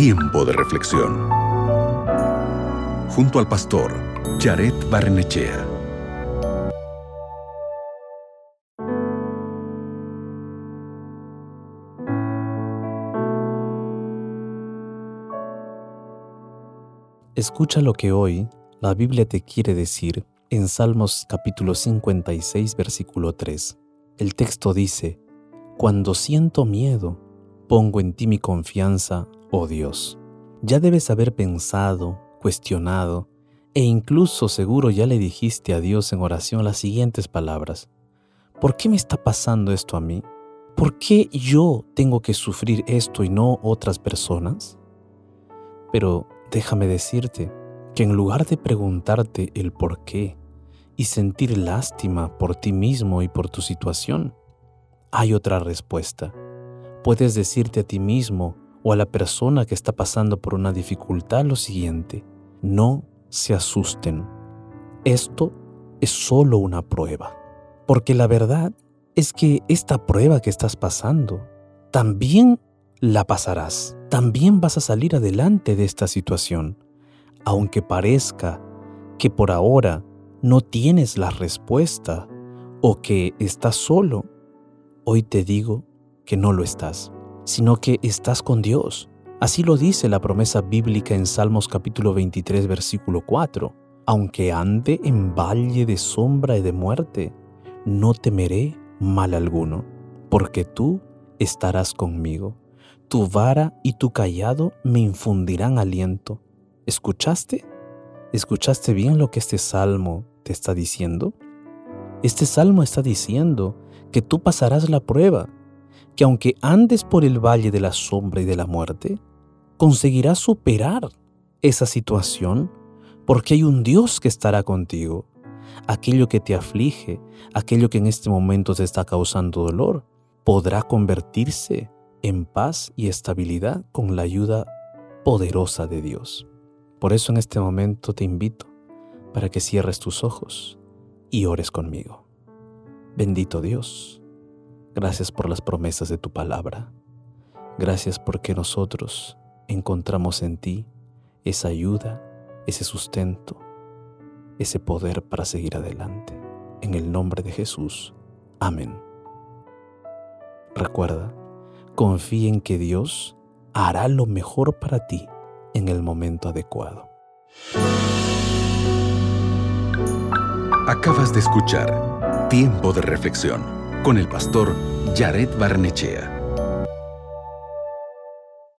Tiempo de reflexión. Junto al pastor Jared Barnechea. Escucha lo que hoy la Biblia te quiere decir en Salmos capítulo 56 versículo 3. El texto dice, Cuando siento miedo, pongo en ti mi confianza, oh Dios. Ya debes haber pensado, cuestionado e incluso seguro ya le dijiste a Dios en oración las siguientes palabras. ¿Por qué me está pasando esto a mí? ¿Por qué yo tengo que sufrir esto y no otras personas? Pero déjame decirte que en lugar de preguntarte el por qué y sentir lástima por ti mismo y por tu situación, hay otra respuesta. Puedes decirte a ti mismo o a la persona que está pasando por una dificultad lo siguiente, no se asusten. Esto es solo una prueba, porque la verdad es que esta prueba que estás pasando también la pasarás también vas a salir adelante de esta situación, aunque parezca que por ahora no tienes la respuesta o que estás solo, hoy te digo que no lo estás, sino que estás con Dios. Así lo dice la promesa bíblica en Salmos capítulo 23 versículo 4. Aunque ande en valle de sombra y de muerte, no temeré mal alguno, porque tú estarás conmigo tu vara y tu callado me infundirán aliento. ¿Escuchaste? ¿Escuchaste bien lo que este salmo te está diciendo? Este salmo está diciendo que tú pasarás la prueba, que aunque andes por el valle de la sombra y de la muerte, conseguirás superar esa situación porque hay un Dios que estará contigo. Aquello que te aflige, aquello que en este momento te está causando dolor, podrá convertirse en paz y estabilidad con la ayuda poderosa de Dios. Por eso en este momento te invito para que cierres tus ojos y ores conmigo. Bendito Dios, gracias por las promesas de tu palabra. Gracias porque nosotros encontramos en ti esa ayuda, ese sustento, ese poder para seguir adelante. En el nombre de Jesús. Amén. Recuerda, confía en que Dios hará lo mejor para ti en el momento adecuado. Acabas de escuchar Tiempo de Reflexión con el pastor Jared Barnechea.